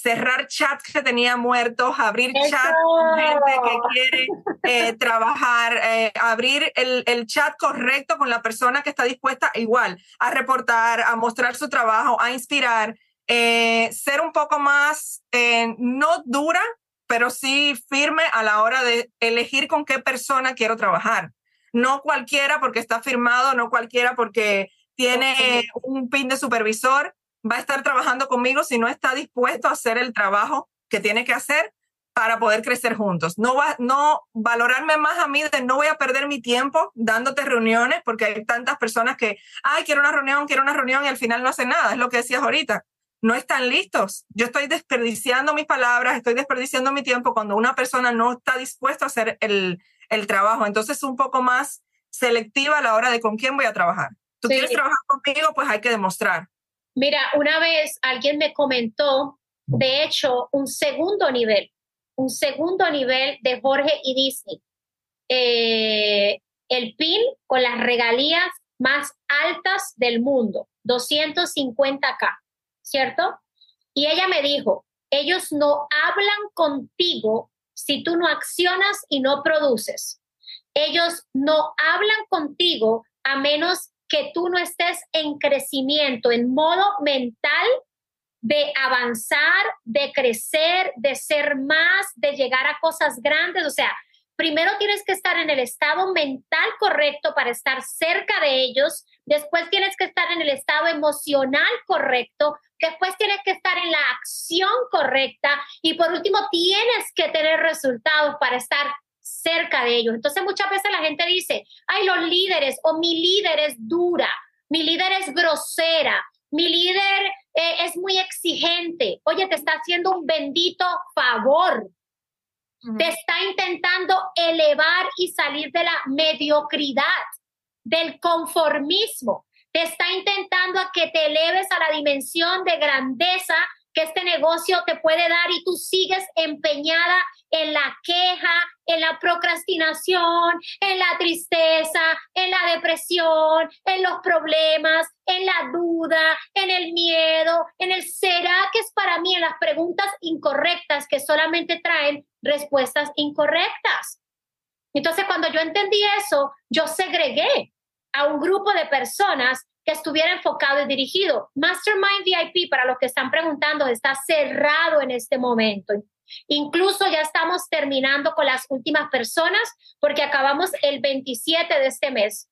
cerrar chats que tenía muertos, abrir chats con gente que quiere eh, trabajar, eh, abrir el, el, chat correcto con la persona que está dispuesta igual a reportar, a mostrar su trabajo, a inspirar, eh, ser un poco más, no dura, pero sí firme a la hora de elegir con qué persona quiero trabajar. No cualquiera porque está firmado, no cualquiera porque tiene un pin de supervisor, va a estar trabajando conmigo si no está dispuesto a hacer el trabajo que tiene que hacer para poder crecer juntos. No va, no valorarme más a mí de no voy a perder mi tiempo dándote reuniones porque hay tantas personas que, ay, quiero una reunión, quiero una reunión y al final no hace nada. Es lo que decías ahorita. No están listos. Yo estoy desperdiciando mis palabras, estoy desperdiciando mi tiempo cuando una persona no está dispuesta a hacer el, el trabajo. Entonces, un poco más selectiva a la hora de con quién voy a trabajar. Tú sí. quieres trabajar conmigo, pues hay que demostrar. Mira, una vez alguien me comentó, de hecho, un segundo nivel, un segundo nivel de Jorge y Disney. Eh, el PIN con las regalías más altas del mundo, 250k, ¿cierto? Y ella me dijo, ellos no hablan contigo si tú no accionas y no produces. Ellos no hablan contigo a menos que tú no estés en crecimiento, en modo mental de avanzar, de crecer, de ser más, de llegar a cosas grandes. O sea, primero tienes que estar en el estado mental correcto para estar cerca de ellos, después tienes que estar en el estado emocional correcto, después tienes que estar en la acción correcta. Y por último tienes que tener resultados para estar cerca de ellos. Entonces muchas veces la gente dice, ay, los líderes o mi líder es dura, mi líder es grosera, mi líder eh, es muy exigente. Oye, te está haciendo un bendito favor. te está intentando elevar y salir de la mediocridad, del conformismo, te está intentando a que te eleves a la dimensión de grandeza que este negocio te puede dar y tú sigues empeñada en la queja, en la procrastinación, en la tristeza, en la depresión, en los problemas, en la duda, en el miedo, en el será que es para mí, en las preguntas incorrectas que solamente traen respuestas incorrectas. Entonces, cuando yo entendí eso, yo segregué a un grupo de personas que estuviera enfocado y dirigido. Mastermind VIP, para los que están preguntando, está cerrado en este momento. Incluso ya estamos terminando con las últimas personas porque acabamos el 27 de este mes.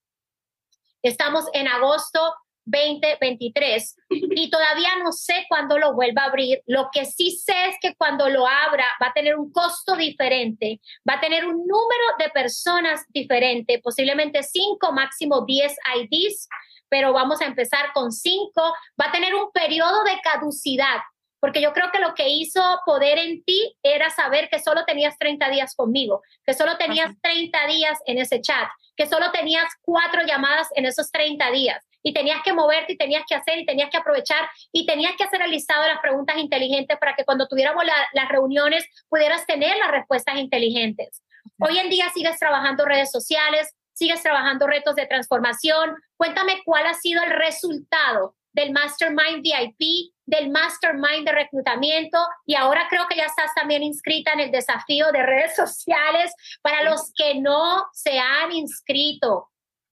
Estamos en agosto 2023 y todavía no sé cuándo lo vuelva a abrir. Lo que sí sé es que cuando lo abra va a tener un costo diferente, va a tener un número de personas diferente, posiblemente 5, máximo 10 IDs pero vamos a empezar con cinco. Va a tener un periodo de caducidad, porque yo creo que lo que hizo poder en ti era saber que solo tenías 30 días conmigo, que solo tenías 30 días en ese chat, que solo tenías cuatro llamadas en esos 30 días y tenías que moverte y tenías que hacer y tenías que aprovechar y tenías que hacer el listado de las preguntas inteligentes para que cuando tuviéramos las reuniones pudieras tener las respuestas inteligentes. Hoy en día sigues trabajando redes sociales, sigues trabajando retos de transformación. Cuéntame cuál ha sido el resultado del Mastermind VIP, del Mastermind de reclutamiento y ahora creo que ya estás también inscrita en el desafío de redes sociales. Para los que no se han inscrito,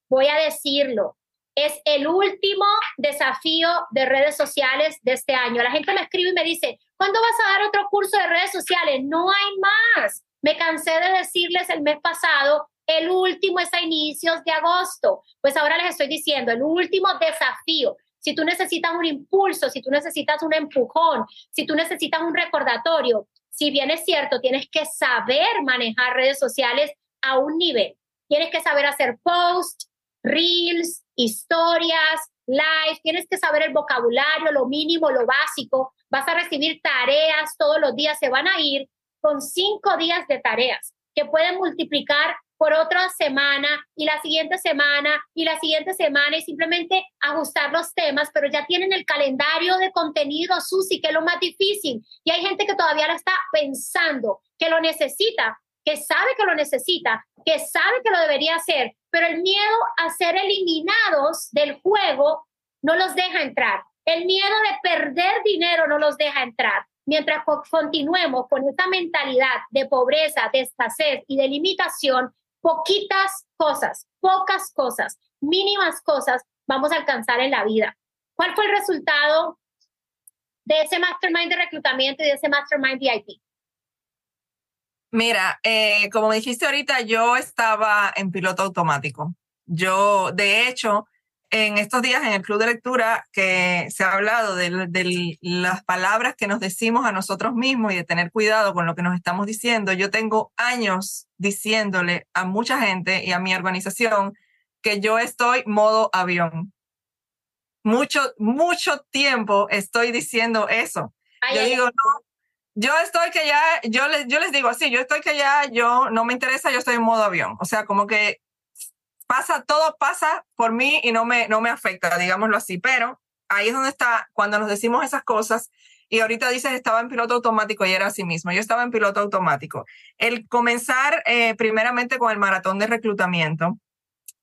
voy a decirlo, es el último desafío de redes sociales de este año. La gente me escribe y me dice, ¿cuándo vas a dar otro curso de redes sociales? No hay más. Me cansé de decirles el mes pasado el último es a inicios de agosto. Pues ahora les estoy diciendo, el último desafío. Si tú necesitas un impulso, si tú necesitas un empujón, si tú necesitas un recordatorio, si bien es cierto, tienes que saber manejar redes sociales a un nivel. Tienes que saber hacer posts, reels, historias, live, tienes que saber el vocabulario, lo mínimo, lo básico. Vas a recibir tareas todos los días, se van a ir con cinco días de tareas que pueden multiplicar por otra semana y la siguiente semana y la siguiente semana y simplemente ajustar los temas, pero ya tienen el calendario de contenido, Susi, que es lo más difícil. Y hay gente que todavía lo está pensando, que lo necesita, que sabe que lo necesita, que sabe que lo debería hacer, pero el miedo a ser eliminados del juego no los deja entrar. El miedo de perder dinero no los deja entrar. Mientras continuemos con esta mentalidad de pobreza, de escasez y de limitación, poquitas cosas, pocas cosas, mínimas cosas vamos a alcanzar en la vida. ¿Cuál fue el resultado de ese mastermind de reclutamiento y de ese mastermind VIP? Mira, eh, como dijiste ahorita, yo estaba en piloto automático. Yo, de hecho, en estos días en el club de lectura que se ha hablado de, de, las palabras que nos decimos a nosotros mismos y de tener cuidado con lo que nos estamos diciendo. Yo tengo años diciéndole a mucha gente y a mi organización que yo estoy modo avión. Mucho, mucho tiempo estoy diciendo eso. yo digo, no, yo estoy que ya, yo les, yo les digo así, yo estoy que ya, yo no me interesa, yo estoy en modo avión. O sea, como que pasa, todo pasa por mí y no me, no me afecta, digámoslo así, pero ahí es donde está, cuando nos decimos esas cosas, y ahorita dices, estaba en piloto automático y era así mismo, yo estaba en piloto automático. El comenzar eh, primeramente con el maratón de reclutamiento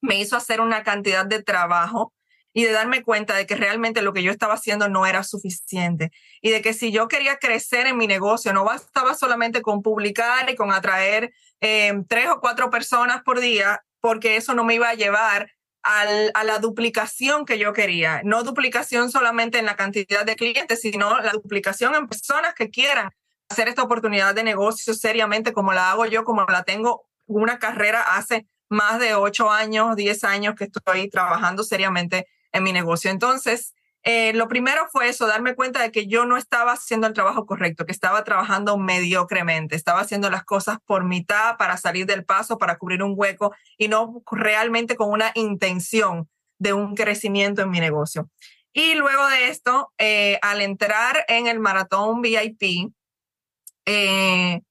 me hizo hacer una cantidad de trabajo y de darme cuenta de que realmente lo que yo estaba haciendo no era suficiente y de que si yo quería crecer en mi negocio, no bastaba solamente con publicar y con atraer eh, tres o cuatro personas por día, porque eso no me iba a llevar a la duplicación que yo quería. No duplicación solamente en la cantidad de clientes, sino la duplicación en personas que quieran hacer esta oportunidad de negocio seriamente como la hago yo, como la tengo una carrera hace más de ocho años, diez años que estoy trabajando seriamente en mi negocio. Entonces, eh, lo primero fue eso, darme cuenta de que yo no estaba haciendo el trabajo correcto, que estaba trabajando mediocremente, estaba haciendo las cosas por mitad para salir del paso, para cubrir un hueco y no realmente con una intención de un crecimiento en mi negocio. Y luego de esto, eh, al entrar en el maratón VIP, eh,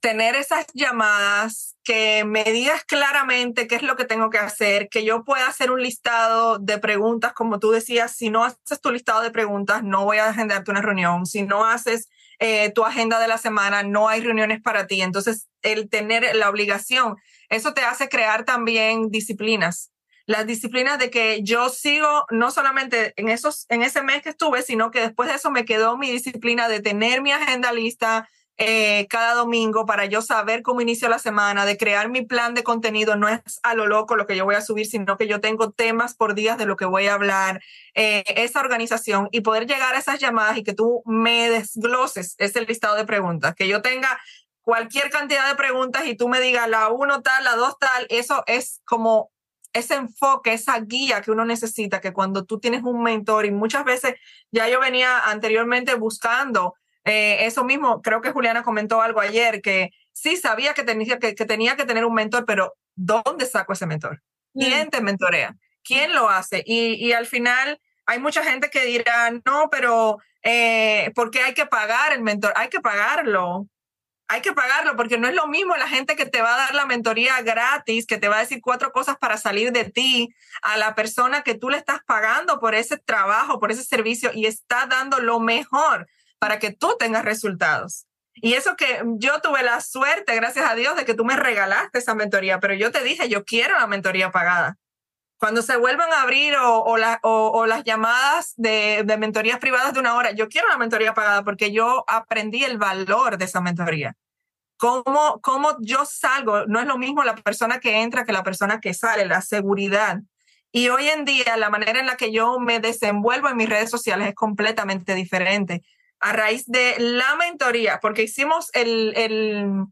tener esas llamadas, que me digas claramente qué es lo que tengo que hacer, que yo pueda hacer un listado de preguntas, como tú decías, si no haces tu listado de preguntas, no voy a agendarte una reunión, si no haces eh, tu agenda de la semana, no hay reuniones para ti. Entonces, el tener la obligación, eso te hace crear también disciplinas. Las disciplinas de que yo sigo no solamente en, esos, en ese mes que estuve, sino que después de eso me quedó mi disciplina de tener mi agenda lista, eh, cada domingo para yo saber cómo inicio la semana, de crear mi plan de contenido. No es a lo loco lo que yo voy a subir, sino que yo tengo temas por días de lo que voy a hablar, eh, esa organización y poder llegar a esas llamadas y que tú me desgloses ese listado de preguntas, que yo tenga cualquier cantidad de preguntas y tú me digas la uno tal, la dos tal, eso es como ese enfoque, esa guía que uno necesita, que cuando tú tienes un mentor y muchas veces ya yo venía anteriormente buscando eh, eso mismo, creo que Juliana comentó algo ayer, que sí sabía que tenía que, tenía que tener un mentor, pero ¿dónde saco ese mentor? ¿Quién mm. te mentorea? ¿Quién lo hace? Y, al final hay mucha gente que dirá, no, pero eh, ¿por qué hay que pagar el mentor? Hay que pagarlo. Hay que pagarlo porque no es lo mismo la gente que te va a dar la mentoría gratis, que te va a decir cuatro cosas para salir de ti, a la persona que tú le estás pagando por ese trabajo, por ese servicio y está dando lo mejor para que tú tengas resultados. Y eso que yo tuve la suerte, gracias a Dios, de que tú me regalaste esa mentoría, pero yo te dije, yo quiero la mentoría pagada. Cuando se vuelvan a abrir o, las llamadas de, de, mentorías privadas de una hora, yo quiero la mentoría pagada porque yo aprendí el valor de esa mentoría. Cómo, cómo yo salgo, no es lo mismo la persona que entra que la persona que sale, la seguridad. Y hoy en día la manera en la que yo me desenvuelvo en mis redes sociales es completamente diferente a raíz de la mentoría, porque hicimos el, el,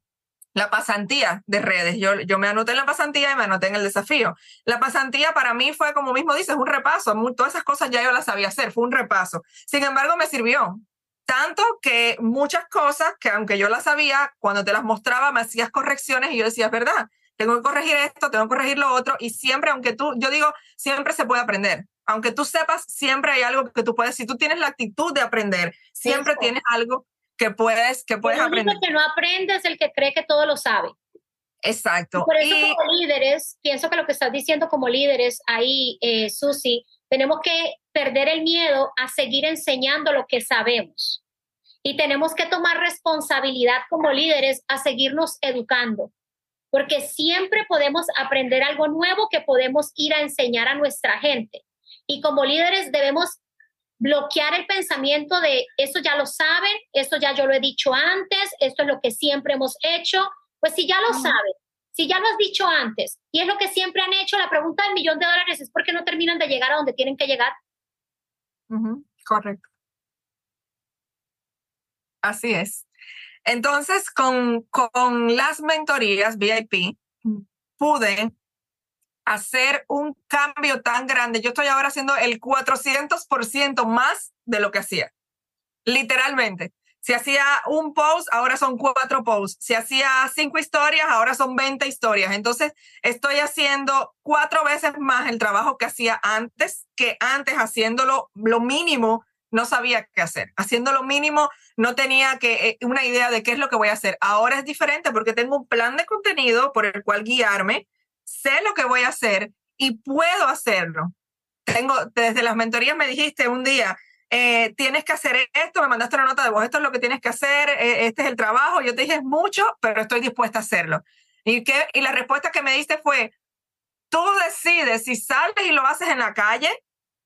la pasantía de redes. Yo, yo me anoté en la pasantía y me anoté en el desafío. La pasantía para mí fue, como mismo dices, un repaso. todas esas cosas ya yo las sabía hacer, fue un repaso. Sin embargo, me sirvió. Tanto que muchas cosas que aunque yo las sabía, cuando te las mostraba me hacías correcciones y yo decía, es verdad, tengo que corregir esto, tengo que corregir lo otro. Y siempre, aunque tú, yo digo, siempre se puede aprender aunque tú sepas, siempre hay algo que tú puedes, si tú tienes la actitud de aprender, siempre tienes algo que puedes, que puedes el aprender. El que no aprende es el que cree que todo lo sabe. Exacto. por eso como líderes, pienso que lo que estás diciendo como líderes ahí, eh, Susi, tenemos que perder el miedo a seguir enseñando lo que sabemos. Y tenemos que tomar responsabilidad como líderes a seguirnos educando, porque siempre podemos aprender algo nuevo que podemos ir a enseñar a nuestra gente. Y como líderes debemos bloquear el pensamiento de eso ya lo saben, esto ya yo lo he dicho antes, esto es lo que siempre hemos hecho. Pues si ya lo saben, si ya lo has dicho antes y es lo que siempre han hecho, la pregunta del millón de dólares es por qué no terminan de llegar a donde tienen que llegar. Correcto. Así es. Entonces, con, con las mentorías VIP, pude hacer un cambio tan grande. Yo estoy ahora haciendo el 400% más de lo que hacía. Literalmente. Si hacía un post, ahora son cuatro posts. Si hacía cinco historias, ahora son 20 historias. Entonces, estoy haciendo cuatro veces más el trabajo que hacía antes, que antes haciéndolo lo mínimo no sabía qué hacer. Haciendo lo mínimo, no tenía que, eh, una idea de qué es lo que voy a hacer. Ahora es diferente porque tengo un plan de contenido por el cual guiarme sé lo que voy a hacer y puedo hacerlo. Tengo, desde las mentorías me dijiste un día, eh, tienes que hacer esto, me mandaste una nota de voz, esto es lo que tienes que hacer, eh, este es el trabajo. Yo te dije, es mucho, pero estoy dispuesta a hacerlo. Y, que, y la respuesta que me diste fue, tú decides si sales y lo haces en la calle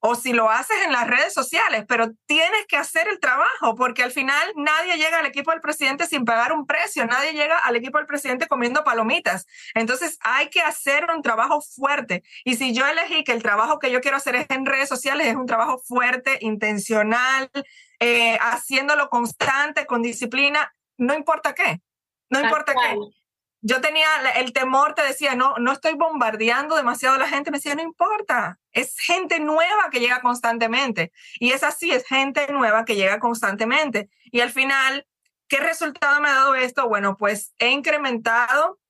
o si lo haces en las redes sociales, pero tienes que hacer el trabajo porque al final nadie llega al equipo del presidente sin pagar un precio, nadie llega al equipo del presidente comiendo palomitas. Entonces hay que hacer un trabajo fuerte. Y si yo elegí que el trabajo que yo quiero hacer es en redes sociales, es un trabajo fuerte, intencional, eh, haciéndolo constante, con disciplina, no importa qué, no importa qué yo tenía el temor, te decía, no, no estoy bombardeando demasiado a la gente. Me decía, no importa, es gente nueva que llega constantemente. Y es así, es gente nueva que llega constantemente. Y al final, ¿qué resultado me ha dado esto? Bueno, pues he incrementado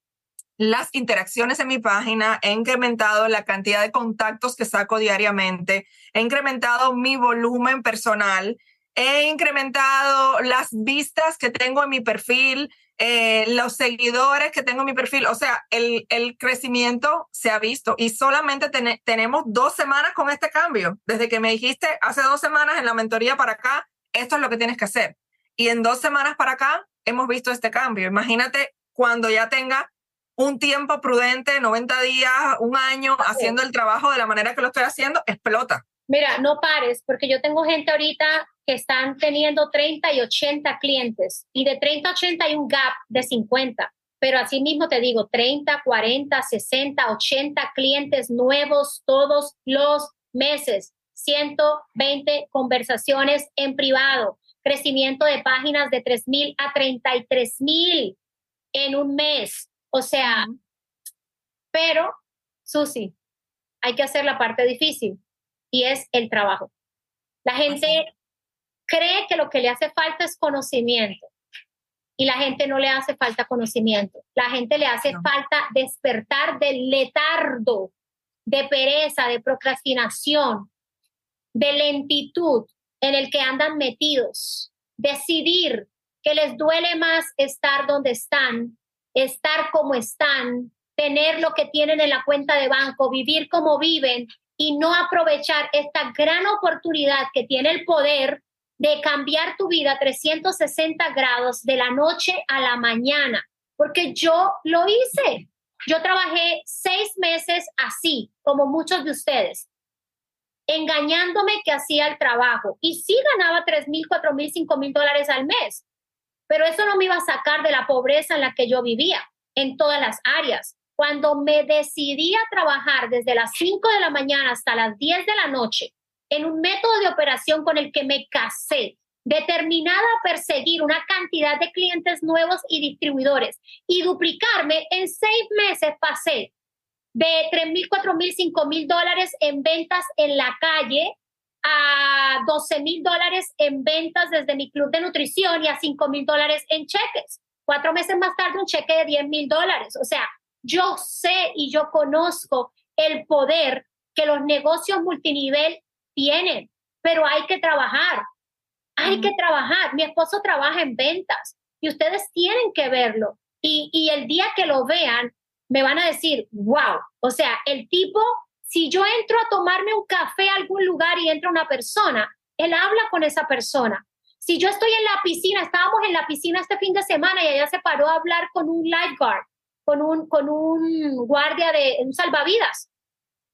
las interacciones en mi página, he incrementado la cantidad de contactos que saco diariamente, he incrementado mi volumen personal he incrementado las vistas que tengo en mi perfil, eh, los seguidores que tengo en mi perfil. O sea, el, el crecimiento se ha visto y solamente tenemos dos semanas con este cambio. Desde que me dijiste hace dos semanas en la mentoría para acá, esto es lo que tienes que hacer. Y en dos semanas para acá hemos visto este cambio. Imagínate cuando ya tenga un tiempo prudente, 90 días, un año, haciendo el trabajo de la manera que lo estoy haciendo, explota. Mira, no pares, porque yo tengo gente ahorita que están teniendo 30 y 80 clientes y de 30 a 80 hay un gap de 50. Pero así mismo te digo, 30, 40, 60, 80 clientes nuevos todos los meses, 120 conversaciones en privado, crecimiento de páginas de 3.000 a 33.000 en un mes. O sea, pero, Susi, hay que hacer la parte difícil y es el trabajo. La gente cree que lo que le hace falta es conocimiento y la gente no le hace falta conocimiento. La gente le hace falta despertar del letardo, de pereza, de procrastinación, de lentitud en el que andan metidos. Decidir que les duele más estar donde están, estar como están, tener lo que tienen en la cuenta de banco, vivir como viven y no aprovechar esta gran oportunidad que tiene el poder de cambiar tu vida 360 grados de la noche a la mañana, porque yo lo hice. Yo trabajé seis meses así, como muchos de ustedes, engañándome que hacía el trabajo y sí ganaba 3 mil, 4 mil, 5 mil dólares al mes, pero eso no me iba a sacar de la pobreza en la que yo vivía en todas las áreas. Cuando me decidí a trabajar desde las 5 de la mañana hasta las 10 de la noche en un método de operación con el que me casé, determinada a perseguir una cantidad de clientes nuevos y distribuidores y duplicarme, en seis meses pasé de 3 mil, 4 mil, 5 mil dólares en ventas en la calle a 12 mil dólares en ventas desde mi club de nutrición y a 5 mil dólares en cheques. Cuatro meses más tarde un cheque de 10 mil dólares. O sea, yo sé y yo conozco el poder que los negocios multinivel tienen, pero hay que trabajar, hay que trabajar. Mi esposo trabaja en ventas y ustedes tienen que verlo. Y, y el día que lo vean, me van a decir, wow, o sea, el tipo, si yo entro a tomarme un café a algún lugar y entra una persona, él habla con esa persona. Si yo estoy en la piscina, estábamos en la piscina este fin de semana y ella se paró a hablar con un lifeguard con un, con un guardia de un salvavidas.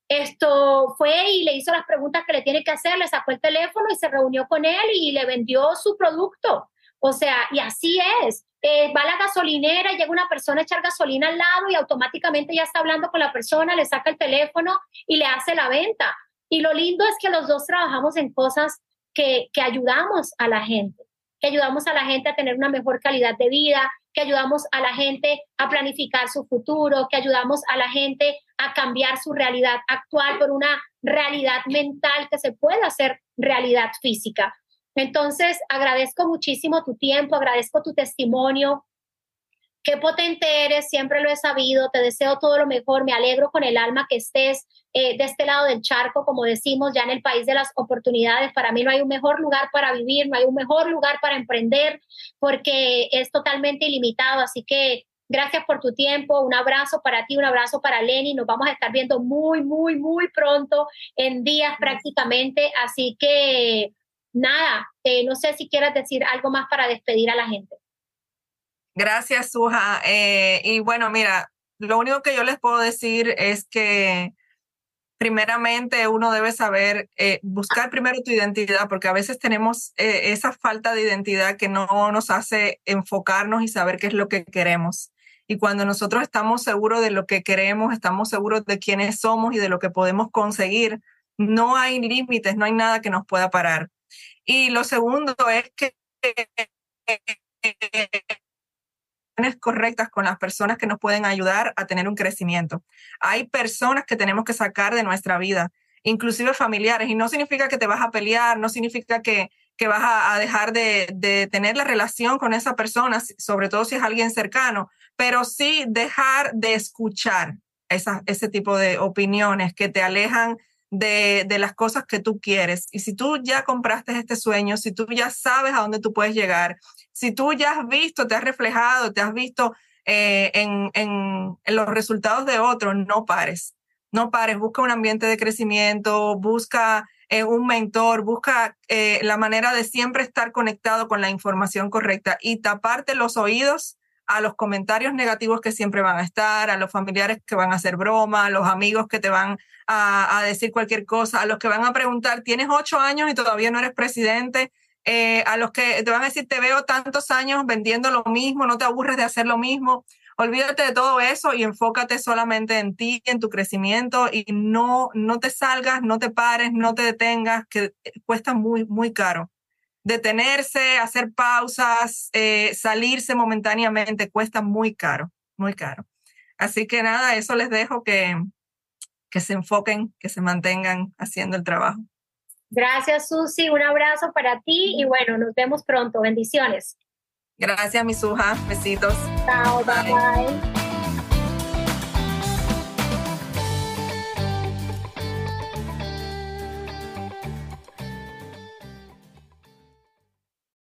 Esto fue y le hizo las preguntas que le tiene que hacer, le sacó el teléfono y se reunió con él y le vendió su producto. O sea, y así es. Eh, va a la gasolinera, llega una persona a echar gasolina al lado y automáticamente ya está hablando con la persona, le saca el teléfono y le hace la venta. Y lo lindo es que los dos trabajamos en cosas que, que ayudamos a la gente, que ayudamos a la gente a tener una mejor calidad de vida, que ayudamos a la gente a planificar su futuro, que ayudamos a la gente a cambiar su realidad actual por una realidad mental que se pueda hacer realidad física. Entonces, agradezco muchísimo tu tiempo, agradezco tu testimonio, Qué potente eres, siempre lo he sabido, te deseo todo lo mejor, me alegro con el alma que estés eh, de este lado del charco, como decimos, ya en el país de las oportunidades. Para mí no hay un mejor lugar para vivir, no hay un mejor lugar para emprender, porque es totalmente ilimitado. Así que gracias por tu tiempo, un abrazo para ti, un abrazo para Lenny, nos vamos a estar viendo muy, muy, muy pronto, en días prácticamente. Así que nada, eh, no sé si quieras decir algo más para despedir a la gente. Gracias, Suja. Eh, y bueno, mira, lo único que yo les puedo decir es que primeramente uno debe saber eh, buscar primero tu identidad, porque a veces tenemos eh, esa falta de identidad que no nos hace enfocarnos y saber qué es lo que queremos. Y cuando nosotros estamos seguros de lo que queremos, estamos seguros de quiénes somos y de lo que podemos conseguir, no hay límites, no hay nada que nos pueda parar. Y lo segundo es que correctas con las personas que nos pueden ayudar a tener un crecimiento. Hay personas que tenemos que sacar de nuestra vida, inclusive familiares, y no significa que te vas a pelear, no significa que, que vas a, dejar de, de, tener la relación con esa persona, sobre todo si es alguien cercano, pero sí dejar de escuchar esa, ese tipo de opiniones que te alejan de, de, las cosas que tú quieres. Y si tú ya compraste este sueño, si tú ya sabes a dónde tú puedes llegar, si tú ya has visto, te has reflejado, te has visto eh, en, en, los resultados de otros, no pares, no pares, busca un ambiente de crecimiento, busca eh, un mentor, busca eh, la manera de siempre estar conectado con la información correcta y taparte los oídos a los comentarios negativos que siempre van a estar, a los familiares que van a hacer broma, a los amigos que te van a, decir cualquier cosa, a los que van a preguntar, tienes ocho años y todavía no eres presidente, eh, a los que te van a decir, te veo tantos años vendiendo lo mismo, no te aburres de hacer lo mismo. Olvídate de todo eso y enfócate solamente en ti, en tu crecimiento y no, no te salgas, no te pares, no te detengas, que cuesta muy, muy caro detenerse, hacer pausas, eh, salirse momentáneamente, cuesta muy caro, muy caro. Así que nada, eso les dejo que, que se enfoquen, que se mantengan haciendo el trabajo. Gracias, Susi. Un abrazo para ti y bueno, nos vemos pronto. Bendiciones. Gracias, Misuja. Besitos. Chao, bye. bye.